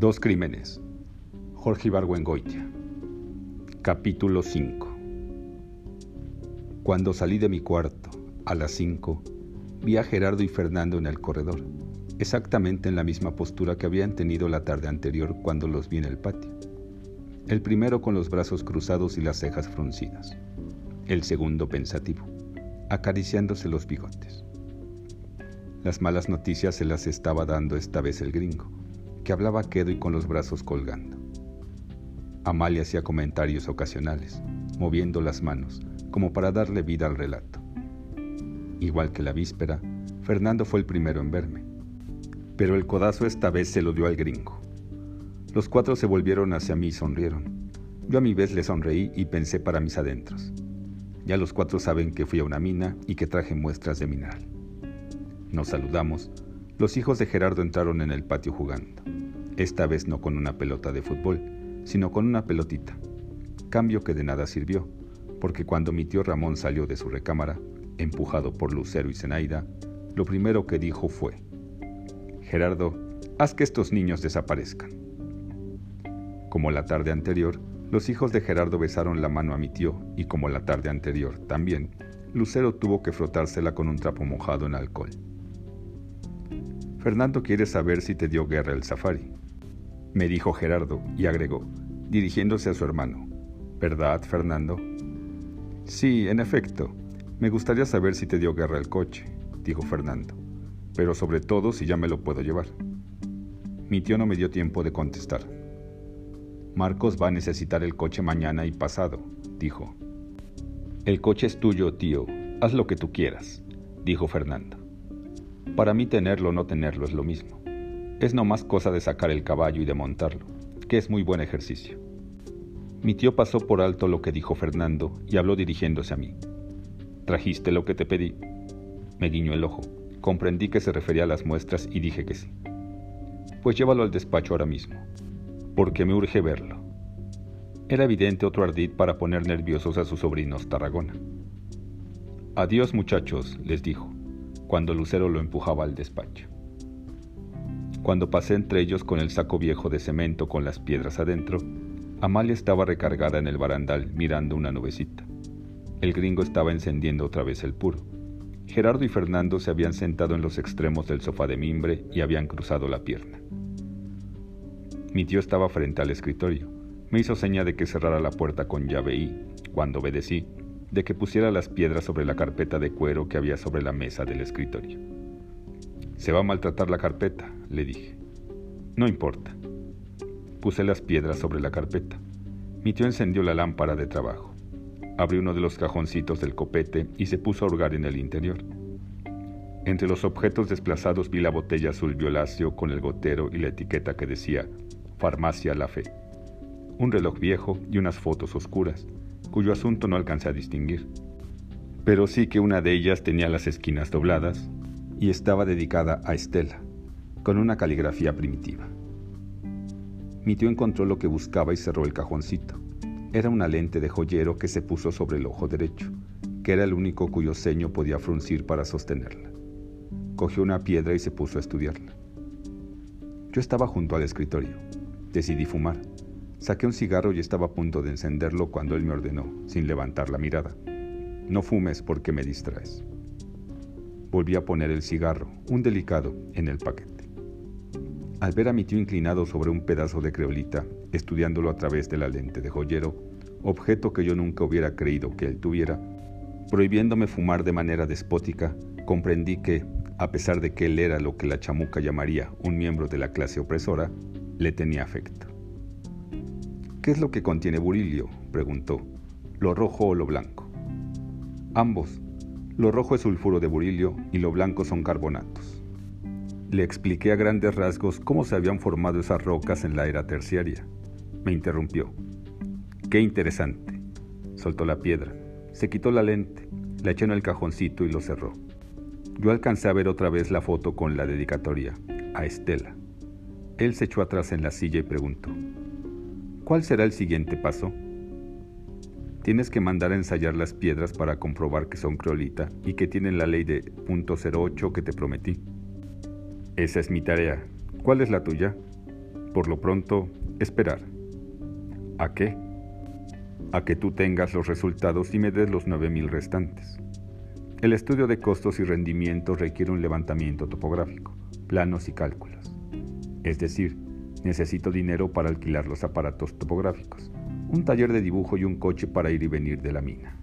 Dos crímenes. Jorge Ibargüengoitia. Capítulo 5. Cuando salí de mi cuarto, a las 5, vi a Gerardo y Fernando en el corredor, exactamente en la misma postura que habían tenido la tarde anterior cuando los vi en el patio. El primero con los brazos cruzados y las cejas fruncidas. El segundo pensativo, acariciándose los bigotes. Las malas noticias se las estaba dando esta vez el gringo que hablaba quedo y con los brazos colgando. Amalia hacía comentarios ocasionales, moviendo las manos, como para darle vida al relato. Igual que la víspera, Fernando fue el primero en verme, pero el codazo esta vez se lo dio al gringo. Los cuatro se volvieron hacia mí y sonrieron. Yo a mi vez le sonreí y pensé para mis adentros. Ya los cuatro saben que fui a una mina y que traje muestras de mineral. Nos saludamos los hijos de Gerardo entraron en el patio jugando, esta vez no con una pelota de fútbol, sino con una pelotita, cambio que de nada sirvió, porque cuando mi tío Ramón salió de su recámara, empujado por Lucero y Zenaida, lo primero que dijo fue, Gerardo, haz que estos niños desaparezcan. Como la tarde anterior, los hijos de Gerardo besaron la mano a mi tío y como la tarde anterior también, Lucero tuvo que frotársela con un trapo mojado en alcohol. Fernando quiere saber si te dio guerra el safari. Me dijo Gerardo y agregó, dirigiéndose a su hermano. ¿Verdad, Fernando? Sí, en efecto. Me gustaría saber si te dio guerra el coche, dijo Fernando. Pero sobre todo si ya me lo puedo llevar. Mi tío no me dio tiempo de contestar. Marcos va a necesitar el coche mañana y pasado, dijo. El coche es tuyo, tío. Haz lo que tú quieras, dijo Fernando. Para mí tenerlo o no tenerlo es lo mismo. Es nomás cosa de sacar el caballo y de montarlo, que es muy buen ejercicio. Mi tío pasó por alto lo que dijo Fernando y habló dirigiéndose a mí. ¿Trajiste lo que te pedí? Me guiñó el ojo. Comprendí que se refería a las muestras y dije que sí. Pues llévalo al despacho ahora mismo, porque me urge verlo. Era evidente otro ardid para poner nerviosos a sus sobrinos Tarragona. Adiós muchachos, les dijo cuando Lucero lo empujaba al despacho. Cuando pasé entre ellos con el saco viejo de cemento con las piedras adentro, Amalia estaba recargada en el barandal mirando una nubecita. El gringo estaba encendiendo otra vez el puro. Gerardo y Fernando se habían sentado en los extremos del sofá de mimbre y habían cruzado la pierna. Mi tío estaba frente al escritorio. Me hizo seña de que cerrara la puerta con llave y, cuando obedecí, de que pusiera las piedras sobre la carpeta de cuero que había sobre la mesa del escritorio. Se va a maltratar la carpeta, le dije. No importa. Puse las piedras sobre la carpeta. Mi tío encendió la lámpara de trabajo. Abrió uno de los cajoncitos del copete y se puso a hurgar en el interior. Entre los objetos desplazados vi la botella azul violáceo con el gotero y la etiqueta que decía Farmacia La Fe. Un reloj viejo y unas fotos oscuras cuyo asunto no alcancé a distinguir, pero sí que una de ellas tenía las esquinas dobladas y estaba dedicada a Estela, con una caligrafía primitiva. Mi tío encontró lo que buscaba y cerró el cajoncito. Era una lente de joyero que se puso sobre el ojo derecho, que era el único cuyo ceño podía fruncir para sostenerla. Cogió una piedra y se puso a estudiarla. Yo estaba junto al escritorio. Decidí fumar Saqué un cigarro y estaba a punto de encenderlo cuando él me ordenó, sin levantar la mirada. No fumes porque me distraes. Volví a poner el cigarro, un delicado, en el paquete. Al ver a mi tío inclinado sobre un pedazo de creolita, estudiándolo a través de la lente de joyero, objeto que yo nunca hubiera creído que él tuviera, prohibiéndome fumar de manera despótica, comprendí que, a pesar de que él era lo que la chamuca llamaría un miembro de la clase opresora, le tenía afecto. ¿Qué es lo que contiene burilio? preguntó. ¿Lo rojo o lo blanco? Ambos. Lo rojo es sulfuro de burilio y lo blanco son carbonatos. Le expliqué a grandes rasgos cómo se habían formado esas rocas en la era terciaria. Me interrumpió. Qué interesante. Soltó la piedra, se quitó la lente, la echó en el cajoncito y lo cerró. Yo alcancé a ver otra vez la foto con la dedicatoria, a Estela. Él se echó atrás en la silla y preguntó, ¿Cuál será el siguiente paso? Tienes que mandar a ensayar las piedras para comprobar que son creolita y que tienen la ley de .08 que te prometí. Esa es mi tarea. ¿Cuál es la tuya? Por lo pronto, esperar. ¿A qué? A que tú tengas los resultados y me des los 9.000 restantes. El estudio de costos y rendimientos requiere un levantamiento topográfico, planos y cálculos. Es decir, necesito dinero para alquilar los aparatos topográficos, un taller de dibujo y un coche para ir y venir de la mina.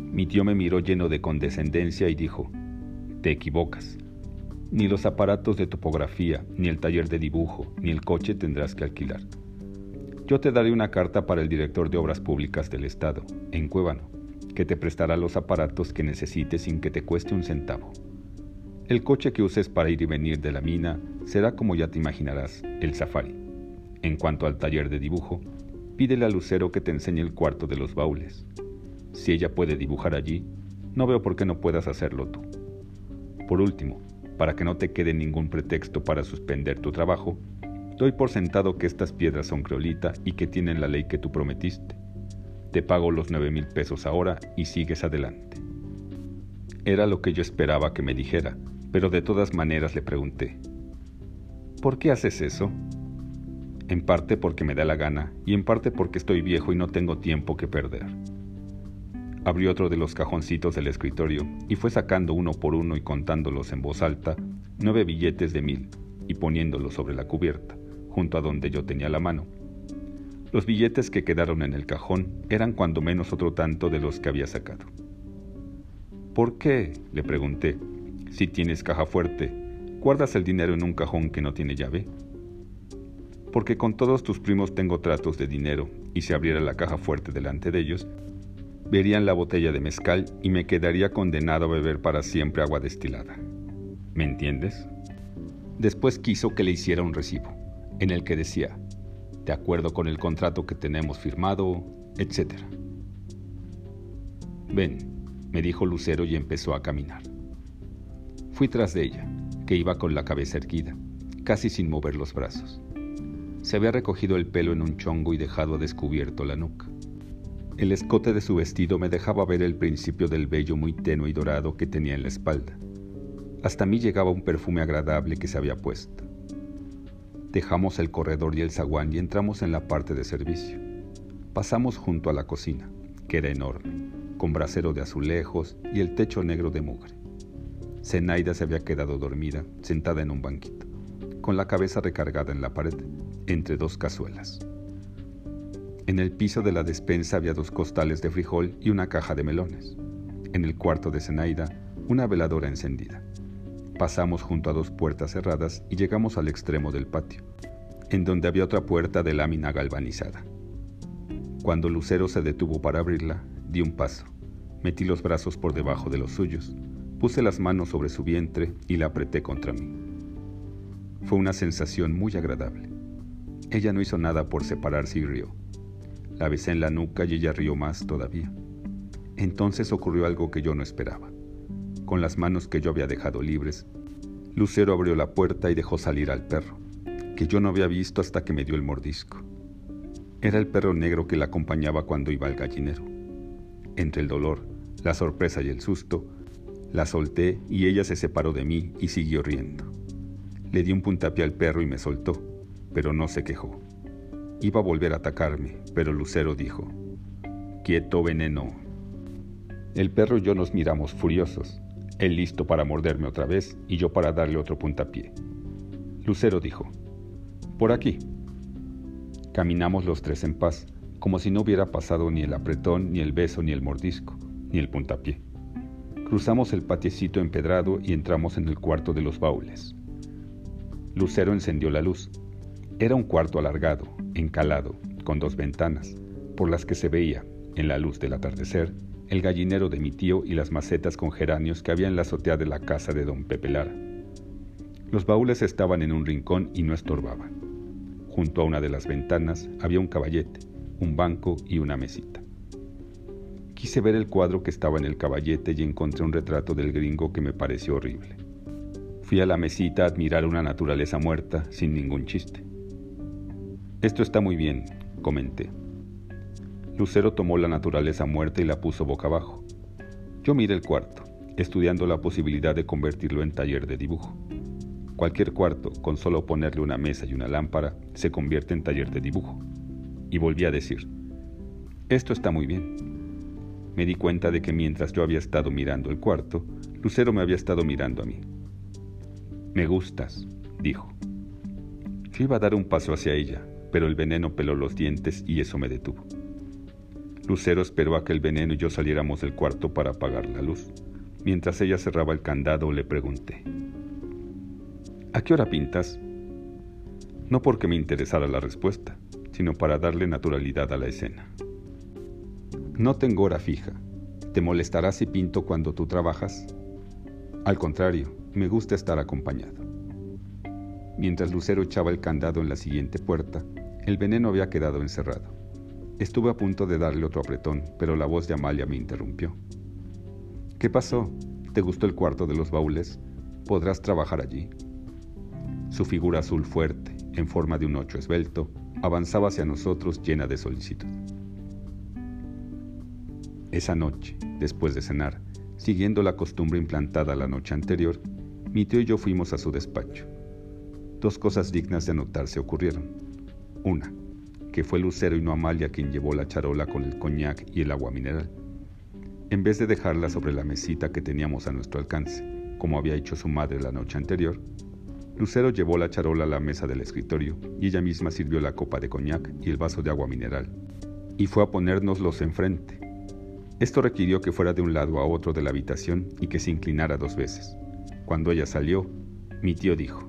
Mi tío me miró lleno de condescendencia y dijo, te equivocas. Ni los aparatos de topografía, ni el taller de dibujo, ni el coche tendrás que alquilar. Yo te daré una carta para el director de Obras Públicas del Estado, en Cuébano, que te prestará los aparatos que necesites sin que te cueste un centavo. El coche que uses para ir y venir de la mina será, como ya te imaginarás, el Safari. En cuanto al taller de dibujo, pídele a Lucero que te enseñe el cuarto de los baúles. Si ella puede dibujar allí, no veo por qué no puedas hacerlo tú. Por último, para que no te quede ningún pretexto para suspender tu trabajo, doy por sentado que estas piedras son creolita y que tienen la ley que tú prometiste. Te pago los nueve mil pesos ahora y sigues adelante. Era lo que yo esperaba que me dijera, pero de todas maneras le pregunté, ¿por qué haces eso? En parte porque me da la gana y en parte porque estoy viejo y no tengo tiempo que perder. Abrió otro de los cajoncitos del escritorio y fue sacando uno por uno y contándolos en voz alta nueve billetes de mil y poniéndolos sobre la cubierta, junto a donde yo tenía la mano. Los billetes que quedaron en el cajón eran cuando menos otro tanto de los que había sacado. ¿Por qué? le pregunté. Si tienes caja fuerte, ¿guardas el dinero en un cajón que no tiene llave? Porque con todos tus primos tengo tratos de dinero, y si abriera la caja fuerte delante de ellos, verían la botella de mezcal y me quedaría condenado a beber para siempre agua destilada. ¿Me entiendes? Después quiso que le hiciera un recibo, en el que decía, de acuerdo con el contrato que tenemos firmado, etc. Ven, me dijo Lucero y empezó a caminar. Fui tras de ella, que iba con la cabeza erguida, casi sin mover los brazos. Se había recogido el pelo en un chongo y dejado descubierto la nuca. El escote de su vestido me dejaba ver el principio del vello muy tenue y dorado que tenía en la espalda. Hasta mí llegaba un perfume agradable que se había puesto. Dejamos el corredor y el zaguán y entramos en la parte de servicio. Pasamos junto a la cocina, que era enorme, con brasero de azulejos y el techo negro de mugre. Zenaida se había quedado dormida, sentada en un banquito, con la cabeza recargada en la pared, entre dos cazuelas. En el piso de la despensa había dos costales de frijol y una caja de melones. En el cuarto de Zenaida, una veladora encendida. Pasamos junto a dos puertas cerradas y llegamos al extremo del patio, en donde había otra puerta de lámina galvanizada. Cuando Lucero se detuvo para abrirla, di un paso, metí los brazos por debajo de los suyos, puse las manos sobre su vientre y la apreté contra mí. Fue una sensación muy agradable. Ella no hizo nada por separarse y rió. La besé en la nuca y ella rió más todavía. Entonces ocurrió algo que yo no esperaba. Con las manos que yo había dejado libres, Lucero abrió la puerta y dejó salir al perro, que yo no había visto hasta que me dio el mordisco. Era el perro negro que la acompañaba cuando iba al gallinero. Entre el dolor, la sorpresa y el susto, la solté y ella se separó de mí y siguió riendo. Le di un puntapié al perro y me soltó, pero no se quejó. Iba a volver a atacarme, pero Lucero dijo, Quieto, veneno. El perro y yo nos miramos furiosos, él listo para morderme otra vez y yo para darle otro puntapié. Lucero dijo, Por aquí. Caminamos los tres en paz, como si no hubiera pasado ni el apretón, ni el beso, ni el mordisco, ni el puntapié. Cruzamos el patiecito empedrado y entramos en el cuarto de los baúles. Lucero encendió la luz. Era un cuarto alargado, encalado, con dos ventanas, por las que se veía, en la luz del atardecer, el gallinero de mi tío y las macetas con geranios que había en la azotea de la casa de don Pepe Lara. Los baúles estaban en un rincón y no estorbaban. Junto a una de las ventanas había un caballete, un banco y una mesita. Quise ver el cuadro que estaba en el caballete y encontré un retrato del gringo que me pareció horrible. Fui a la mesita a admirar una naturaleza muerta sin ningún chiste. Esto está muy bien, comenté. Lucero tomó la naturaleza muerta y la puso boca abajo. Yo miré el cuarto, estudiando la posibilidad de convertirlo en taller de dibujo. Cualquier cuarto, con solo ponerle una mesa y una lámpara, se convierte en taller de dibujo. Y volví a decir, esto está muy bien. Me di cuenta de que mientras yo había estado mirando el cuarto, Lucero me había estado mirando a mí. Me gustas, dijo. Yo iba a dar un paso hacia ella, pero el veneno peló los dientes y eso me detuvo. Lucero esperó a que el veneno y yo saliéramos del cuarto para apagar la luz. Mientras ella cerraba el candado, le pregunté, ¿A qué hora pintas? No porque me interesara la respuesta, sino para darle naturalidad a la escena. No tengo hora fija. ¿Te molestará si pinto cuando tú trabajas? Al contrario, me gusta estar acompañado. Mientras Lucero echaba el candado en la siguiente puerta, el veneno había quedado encerrado. Estuve a punto de darle otro apretón, pero la voz de Amalia me interrumpió. ¿Qué pasó? ¿Te gustó el cuarto de los baúles? ¿Podrás trabajar allí? Su figura azul fuerte, en forma de un ocho esbelto, avanzaba hacia nosotros llena de solicitud. Esa noche, después de cenar, siguiendo la costumbre implantada la noche anterior, mi tío y yo fuimos a su despacho. Dos cosas dignas de anotarse ocurrieron. Una, que fue Lucero y no Amalia quien llevó la charola con el coñac y el agua mineral. En vez de dejarla sobre la mesita que teníamos a nuestro alcance, como había hecho su madre la noche anterior, Lucero llevó la charola a la mesa del escritorio y ella misma sirvió la copa de coñac y el vaso de agua mineral, y fue a ponérnoslos enfrente. Esto requirió que fuera de un lado a otro de la habitación y que se inclinara dos veces. Cuando ella salió, mi tío dijo,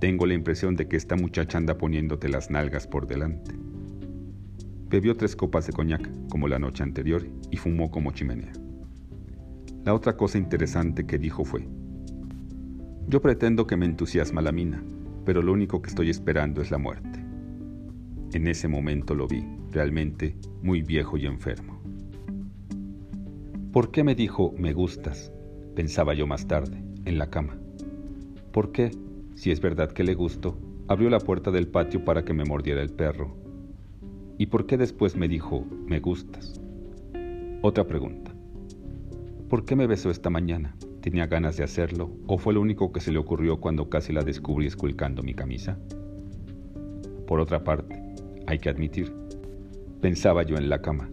Tengo la impresión de que esta muchacha anda poniéndote las nalgas por delante. Bebió tres copas de coñac, como la noche anterior, y fumó como chimenea. La otra cosa interesante que dijo fue, yo pretendo que me entusiasma la mina, pero lo único que estoy esperando es la muerte. En ese momento lo vi, realmente muy viejo y enfermo. ¿Por qué me dijo me gustas? Pensaba yo más tarde, en la cama. ¿Por qué, si es verdad que le gusto, abrió la puerta del patio para que me mordiera el perro? ¿Y por qué después me dijo me gustas? Otra pregunta. ¿Por qué me besó esta mañana? ¿Tenía ganas de hacerlo o fue lo único que se le ocurrió cuando casi la descubrí esculcando mi camisa? Por otra parte, hay que admitir, pensaba yo en la cama,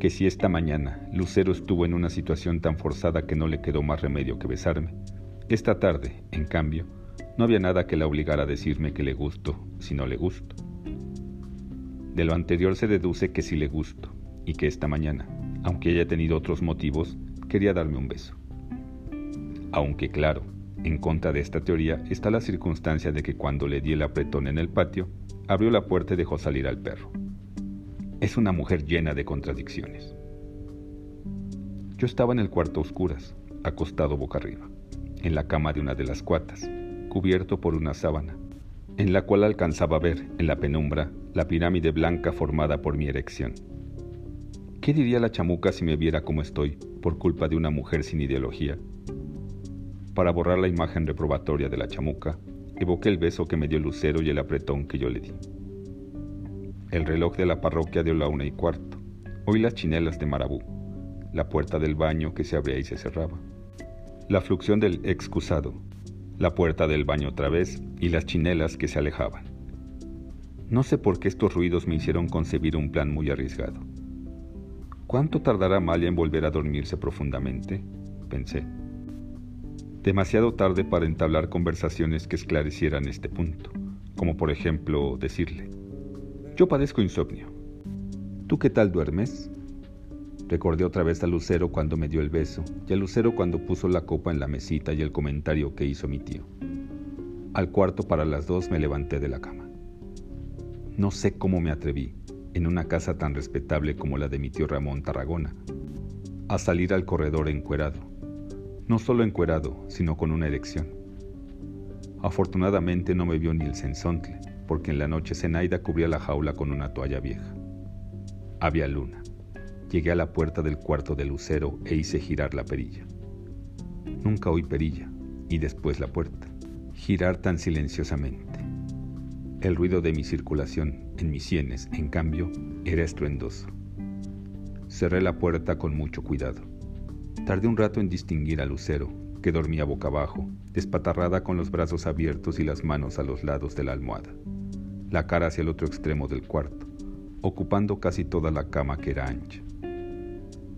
que si esta mañana Lucero estuvo en una situación tan forzada que no le quedó más remedio que besarme, esta tarde, en cambio, no había nada que la obligara a decirme que le gusto si no le gusto. De lo anterior se deduce que sí le gusto y que esta mañana, aunque haya tenido otros motivos, quería darme un beso. Aunque claro, en contra de esta teoría está la circunstancia de que cuando le di el apretón en el patio, abrió la puerta y dejó salir al perro. Es una mujer llena de contradicciones. Yo estaba en el cuarto a oscuras, acostado boca arriba, en la cama de una de las cuatas, cubierto por una sábana, en la cual alcanzaba a ver, en la penumbra, la pirámide blanca formada por mi erección. ¿Qué diría la chamuca si me viera como estoy, por culpa de una mujer sin ideología, para borrar la imagen reprobatoria de la chamuca, evoqué el beso que me dio Lucero y el apretón que yo le di. El reloj de la parroquia dio la una y cuarto. Oí las chinelas de Marabú, la puerta del baño que se abría y se cerraba, la fluxión del excusado, la puerta del baño otra vez y las chinelas que se alejaban. No sé por qué estos ruidos me hicieron concebir un plan muy arriesgado. ¿Cuánto tardará Malia en volver a dormirse profundamente? pensé demasiado tarde para entablar conversaciones que esclarecieran este punto, como por ejemplo decirle, yo padezco insomnio. ¿Tú qué tal duermes? Recordé otra vez a Lucero cuando me dio el beso y a Lucero cuando puso la copa en la mesita y el comentario que hizo mi tío. Al cuarto para las dos me levanté de la cama. No sé cómo me atreví, en una casa tan respetable como la de mi tío Ramón Tarragona, a salir al corredor encuerado no solo encuerado, sino con una erección. Afortunadamente no me vio ni el sensontle, porque en la noche Zenaida cubría la jaula con una toalla vieja. Había luna. Llegué a la puerta del cuarto de Lucero e hice girar la perilla. Nunca oí perilla, y después la puerta, girar tan silenciosamente. El ruido de mi circulación en mis sienes, en cambio, era estruendoso. Cerré la puerta con mucho cuidado. Tardé un rato en distinguir a Lucero, que dormía boca abajo, despatarrada con los brazos abiertos y las manos a los lados de la almohada, la cara hacia el otro extremo del cuarto, ocupando casi toda la cama que era ancha.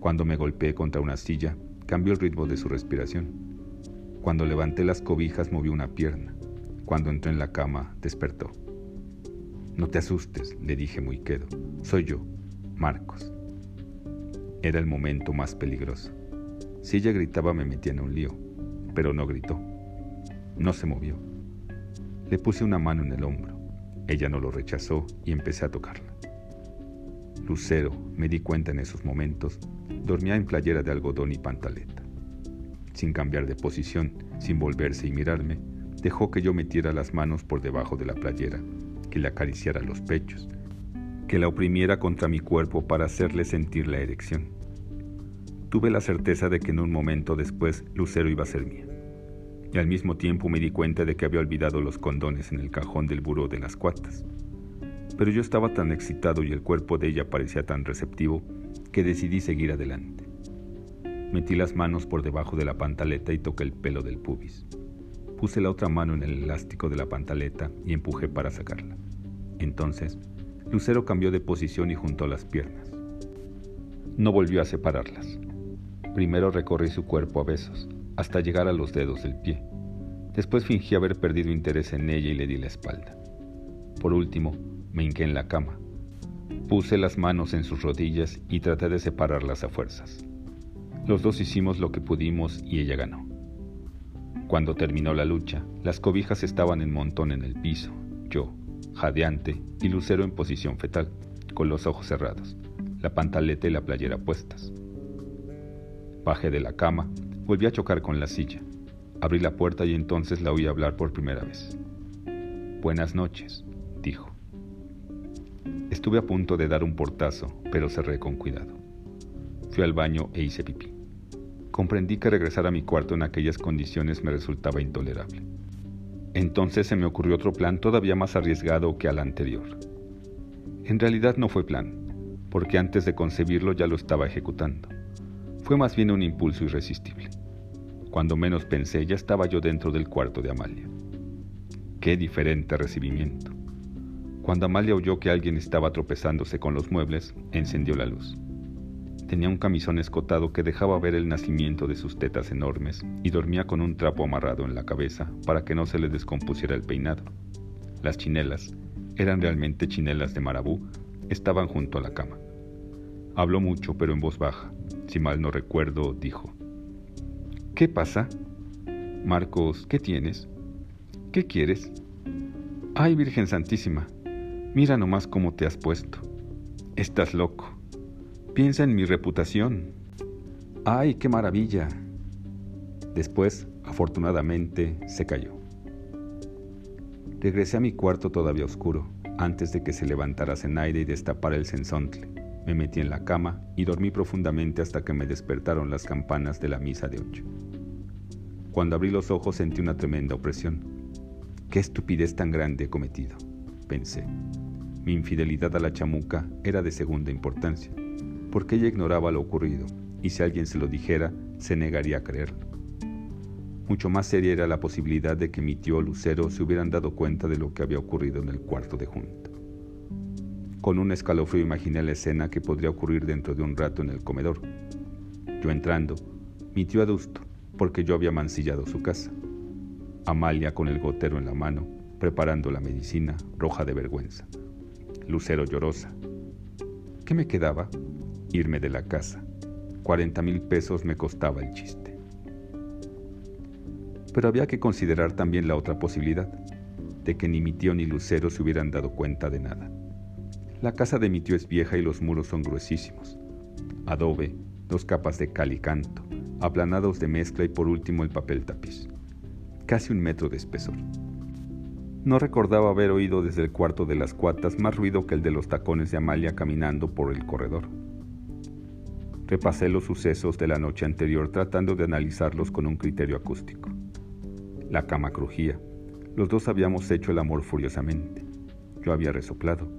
Cuando me golpeé contra una silla, cambió el ritmo de su respiración. Cuando levanté las cobijas, movió una pierna. Cuando entró en la cama, despertó. No te asustes, le dije muy quedo. Soy yo, Marcos. Era el momento más peligroso. Si ella gritaba me metía en un lío, pero no gritó. No se movió. Le puse una mano en el hombro. Ella no lo rechazó y empecé a tocarla. Lucero, me di cuenta en esos momentos, dormía en playera de algodón y pantaleta. Sin cambiar de posición, sin volverse y mirarme, dejó que yo metiera las manos por debajo de la playera, que le acariciara los pechos, que la oprimiera contra mi cuerpo para hacerle sentir la erección. Tuve la certeza de que en un momento después Lucero iba a ser mía. Y al mismo tiempo me di cuenta de que había olvidado los condones en el cajón del buró de las cuatas. Pero yo estaba tan excitado y el cuerpo de ella parecía tan receptivo que decidí seguir adelante. Metí las manos por debajo de la pantaleta y toqué el pelo del pubis. Puse la otra mano en el elástico de la pantaleta y empujé para sacarla. Entonces, Lucero cambió de posición y juntó las piernas. No volvió a separarlas. Primero recorrí su cuerpo a besos, hasta llegar a los dedos del pie. Después fingí haber perdido interés en ella y le di la espalda. Por último, me hinqué en la cama. Puse las manos en sus rodillas y traté de separarlas a fuerzas. Los dos hicimos lo que pudimos y ella ganó. Cuando terminó la lucha, las cobijas estaban en montón en el piso, yo, jadeante, y Lucero en posición fetal, con los ojos cerrados, la pantaleta y la playera puestas. Bajé de la cama, volví a chocar con la silla. Abrí la puerta y entonces la oí hablar por primera vez. Buenas noches, dijo. Estuve a punto de dar un portazo, pero cerré con cuidado. Fui al baño e hice pipí. Comprendí que regresar a mi cuarto en aquellas condiciones me resultaba intolerable. Entonces se me ocurrió otro plan todavía más arriesgado que al anterior. En realidad no fue plan, porque antes de concebirlo ya lo estaba ejecutando. Fue más bien un impulso irresistible. Cuando menos pensé, ya estaba yo dentro del cuarto de Amalia. Qué diferente recibimiento. Cuando Amalia oyó que alguien estaba tropezándose con los muebles, encendió la luz. Tenía un camisón escotado que dejaba ver el nacimiento de sus tetas enormes y dormía con un trapo amarrado en la cabeza para que no se le descompusiera el peinado. Las chinelas, eran realmente chinelas de marabú, estaban junto a la cama. Habló mucho, pero en voz baja. Si mal no recuerdo, dijo. ¿Qué pasa? Marcos, ¿qué tienes? ¿Qué quieres? Ay, Virgen Santísima, mira nomás cómo te has puesto. Estás loco. Piensa en mi reputación. Ay, qué maravilla. Después, afortunadamente, se cayó. Regresé a mi cuarto todavía oscuro, antes de que se levantara Zenaide y destapara el sensontle. Me metí en la cama y dormí profundamente hasta que me despertaron las campanas de la misa de ocho. Cuando abrí los ojos sentí una tremenda opresión. ¿Qué estupidez tan grande he cometido? pensé. Mi infidelidad a la chamuca era de segunda importancia, porque ella ignoraba lo ocurrido, y si alguien se lo dijera, se negaría a creerlo. Mucho más seria era la posibilidad de que mi tío Lucero se hubieran dado cuenta de lo que había ocurrido en el cuarto de junta. Con un escalofrío imaginé la escena que podría ocurrir dentro de un rato en el comedor. Yo entrando, mi tío adusto, porque yo había mancillado su casa. Amalia con el gotero en la mano, preparando la medicina, roja de vergüenza. Lucero llorosa. ¿Qué me quedaba? Irme de la casa. Cuarenta mil pesos me costaba el chiste. Pero había que considerar también la otra posibilidad, de que ni mi tío ni Lucero se hubieran dado cuenta de nada. La casa de mi tío es vieja y los muros son gruesísimos. Adobe, dos capas de cal y canto, aplanados de mezcla y por último el papel tapiz. Casi un metro de espesor. No recordaba haber oído desde el cuarto de las cuatas más ruido que el de los tacones de Amalia caminando por el corredor. Repasé los sucesos de la noche anterior tratando de analizarlos con un criterio acústico. La cama crujía. Los dos habíamos hecho el amor furiosamente. Yo había resoplado.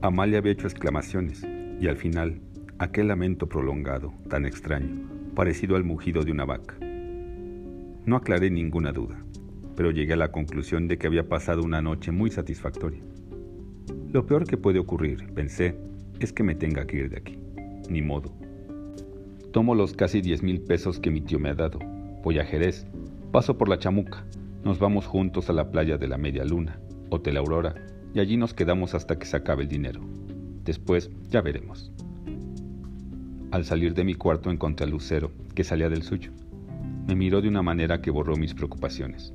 Amalia había hecho exclamaciones y al final aquel lamento prolongado, tan extraño, parecido al mugido de una vaca. No aclaré ninguna duda, pero llegué a la conclusión de que había pasado una noche muy satisfactoria. Lo peor que puede ocurrir, pensé, es que me tenga que ir de aquí. Ni modo. Tomo los casi diez mil pesos que mi tío me ha dado. Voy a Jerez. Paso por la chamuca. Nos vamos juntos a la playa de la Media Luna, Hotel Aurora, y allí nos quedamos hasta que se acabe el dinero. Después ya veremos. Al salir de mi cuarto encontré a Lucero, que salía del suyo. Me miró de una manera que borró mis preocupaciones.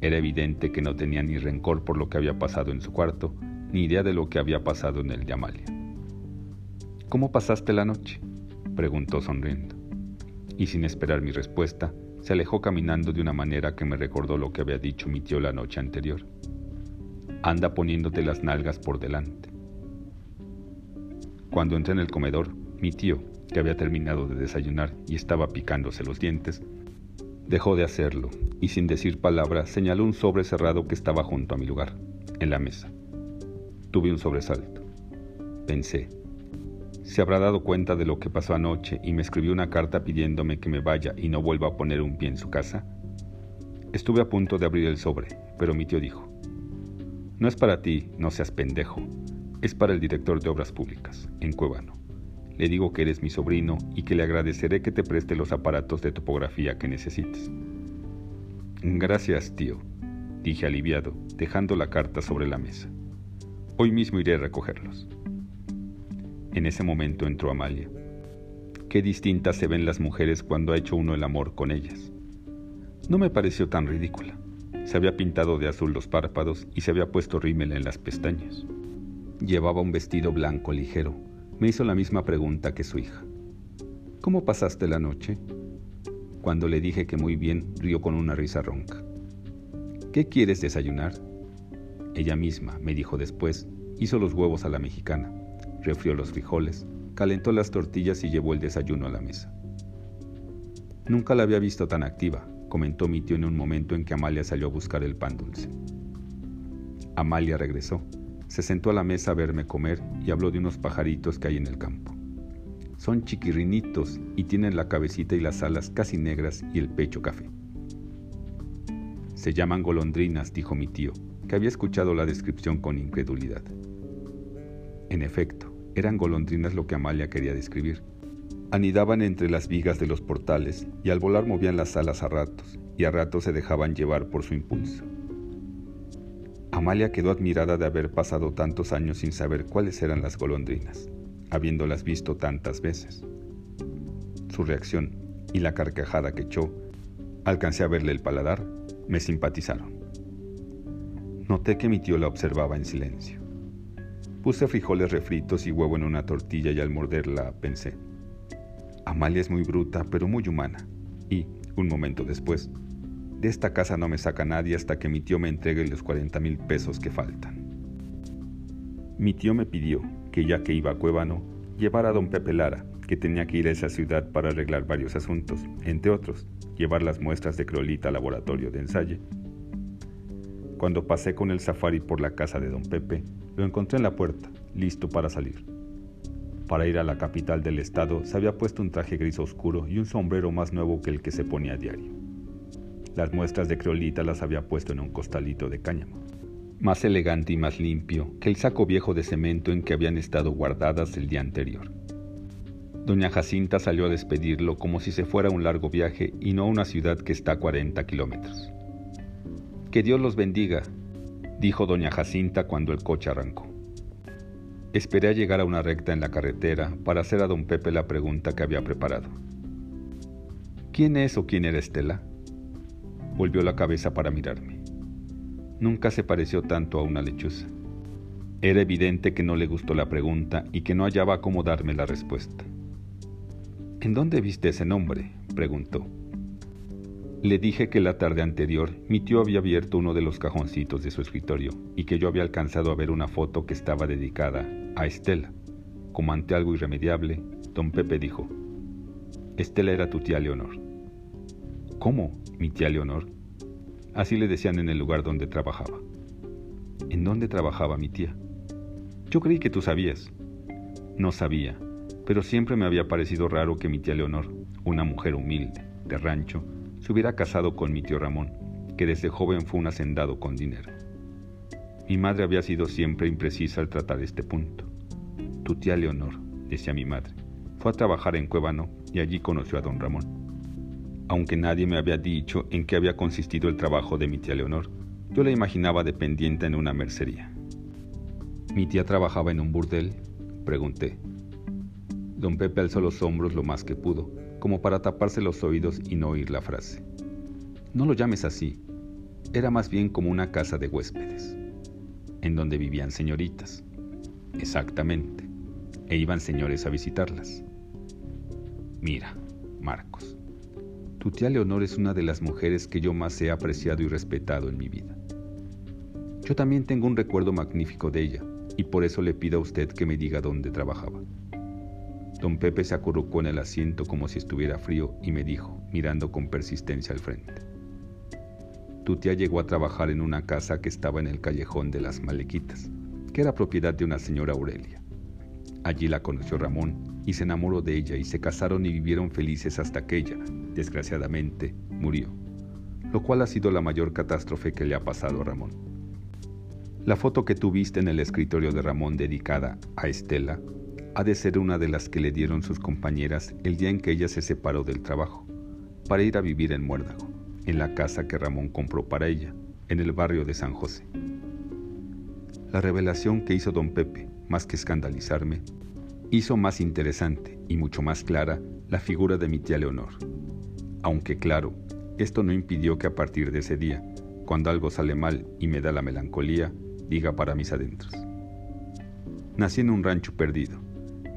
Era evidente que no tenía ni rencor por lo que había pasado en su cuarto, ni idea de lo que había pasado en el de Amalia. ¿Cómo pasaste la noche? preguntó sonriendo. Y sin esperar mi respuesta, se alejó caminando de una manera que me recordó lo que había dicho mi tío la noche anterior. Anda poniéndote las nalgas por delante. Cuando entré en el comedor, mi tío, que había terminado de desayunar y estaba picándose los dientes, dejó de hacerlo y sin decir palabra señaló un sobre cerrado que estaba junto a mi lugar, en la mesa. Tuve un sobresalto. Pensé, se habrá dado cuenta de lo que pasó anoche y me escribió una carta pidiéndome que me vaya y no vuelva a poner un pie en su casa. Estuve a punto de abrir el sobre, pero mi tío dijo, no es para ti, no seas pendejo, es para el director de obras públicas, en Cuevano. Le digo que eres mi sobrino y que le agradeceré que te preste los aparatos de topografía que necesites. Gracias, tío, dije aliviado, dejando la carta sobre la mesa. Hoy mismo iré a recogerlos. En ese momento entró Amalia. Qué distintas se ven las mujeres cuando ha hecho uno el amor con ellas. No me pareció tan ridícula. Se había pintado de azul los párpados y se había puesto rímel en las pestañas. Llevaba un vestido blanco ligero, me hizo la misma pregunta que su hija. ¿Cómo pasaste la noche? Cuando le dije que muy bien, rió con una risa ronca. ¿Qué quieres desayunar? Ella misma, me dijo después, hizo los huevos a la mexicana, refrió los frijoles, calentó las tortillas y llevó el desayuno a la mesa. Nunca la había visto tan activa, comentó mi tío en un momento en que Amalia salió a buscar el pan dulce. Amalia regresó, se sentó a la mesa a verme comer y habló de unos pajaritos que hay en el campo. Son chiquirrinitos y tienen la cabecita y las alas casi negras y el pecho café. Se llaman golondrinas, dijo mi tío, que había escuchado la descripción con incredulidad. En efecto, eran golondrinas lo que Amalia quería describir. Anidaban entre las vigas de los portales y al volar movían las alas a ratos y a ratos se dejaban llevar por su impulso. Amalia quedó admirada de haber pasado tantos años sin saber cuáles eran las golondrinas, habiéndolas visto tantas veces. Su reacción y la carcajada que echó, alcancé a verle el paladar, me simpatizaron. Noté que mi tío la observaba en silencio. Puse frijoles refritos y huevo en una tortilla y al morderla pensé, Amalia es muy bruta, pero muy humana. Y, un momento después, de esta casa no me saca nadie hasta que mi tío me entregue los 40 mil pesos que faltan. Mi tío me pidió que ya que iba a Cuébano, llevara a don Pepe Lara, que tenía que ir a esa ciudad para arreglar varios asuntos, entre otros, llevar las muestras de creolita al laboratorio de ensayo. Cuando pasé con el safari por la casa de don Pepe, lo encontré en la puerta, listo para salir. Para ir a la capital del estado se había puesto un traje gris oscuro y un sombrero más nuevo que el que se ponía a diario. Las muestras de creolita las había puesto en un costalito de cáñamo, más elegante y más limpio que el saco viejo de cemento en que habían estado guardadas el día anterior. Doña Jacinta salió a despedirlo como si se fuera un largo viaje y no a una ciudad que está a 40 kilómetros. Que Dios los bendiga, dijo doña Jacinta cuando el coche arrancó. Esperé a llegar a una recta en la carretera para hacer a don Pepe la pregunta que había preparado. ¿Quién es o quién era Estela? Volvió la cabeza para mirarme. Nunca se pareció tanto a una lechuza. Era evidente que no le gustó la pregunta y que no hallaba cómo darme la respuesta. ¿En dónde viste ese nombre? preguntó. Le dije que la tarde anterior mi tío había abierto uno de los cajoncitos de su escritorio y que yo había alcanzado a ver una foto que estaba dedicada a Estela. Como ante algo irremediable, don Pepe dijo, Estela era tu tía Leonor. ¿Cómo? mi tía Leonor. Así le decían en el lugar donde trabajaba. ¿En dónde trabajaba mi tía? Yo creí que tú sabías. No sabía, pero siempre me había parecido raro que mi tía Leonor, una mujer humilde, de rancho, se hubiera casado con mi tío Ramón, que desde joven fue un hacendado con dinero. Mi madre había sido siempre imprecisa al tratar este punto. Tu tía Leonor, decía mi madre, fue a trabajar en Cuébano y allí conoció a don Ramón. Aunque nadie me había dicho en qué había consistido el trabajo de mi tía Leonor, yo la imaginaba dependiente en una mercería. ¿Mi tía trabajaba en un burdel? Pregunté. Don Pepe alzó los hombros lo más que pudo, como para taparse los oídos y no oír la frase. No lo llames así. Era más bien como una casa de huéspedes, en donde vivían señoritas. Exactamente. E iban señores a visitarlas. Mira, Marcos, tu tía Leonor es una de las mujeres que yo más he apreciado y respetado en mi vida. Yo también tengo un recuerdo magnífico de ella, y por eso le pido a usted que me diga dónde trabajaba. Don Pepe se acurrucó en el asiento como si estuviera frío y me dijo, mirando con persistencia al frente. Tu tía llegó a trabajar en una casa que estaba en el callejón de las Malequitas, que era propiedad de una señora Aurelia. Allí la conoció Ramón y se enamoró de ella y se casaron y vivieron felices hasta que ella, desgraciadamente, murió, lo cual ha sido la mayor catástrofe que le ha pasado a Ramón. La foto que tuviste en el escritorio de Ramón dedicada a Estela ha de ser una de las que le dieron sus compañeras el día en que ella se separó del trabajo, para ir a vivir en Muérdago, en la casa que Ramón compró para ella, en el barrio de San José. La revelación que hizo don Pepe, más que escandalizarme, hizo más interesante y mucho más clara la figura de mi tía Leonor. Aunque claro, esto no impidió que a partir de ese día, cuando algo sale mal y me da la melancolía, diga para mis adentros. Nací en un rancho perdido,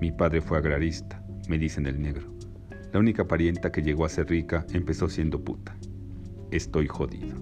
mi padre fue agrarista, me dicen el negro. La única parienta que llegó a ser rica empezó siendo puta. Estoy jodido.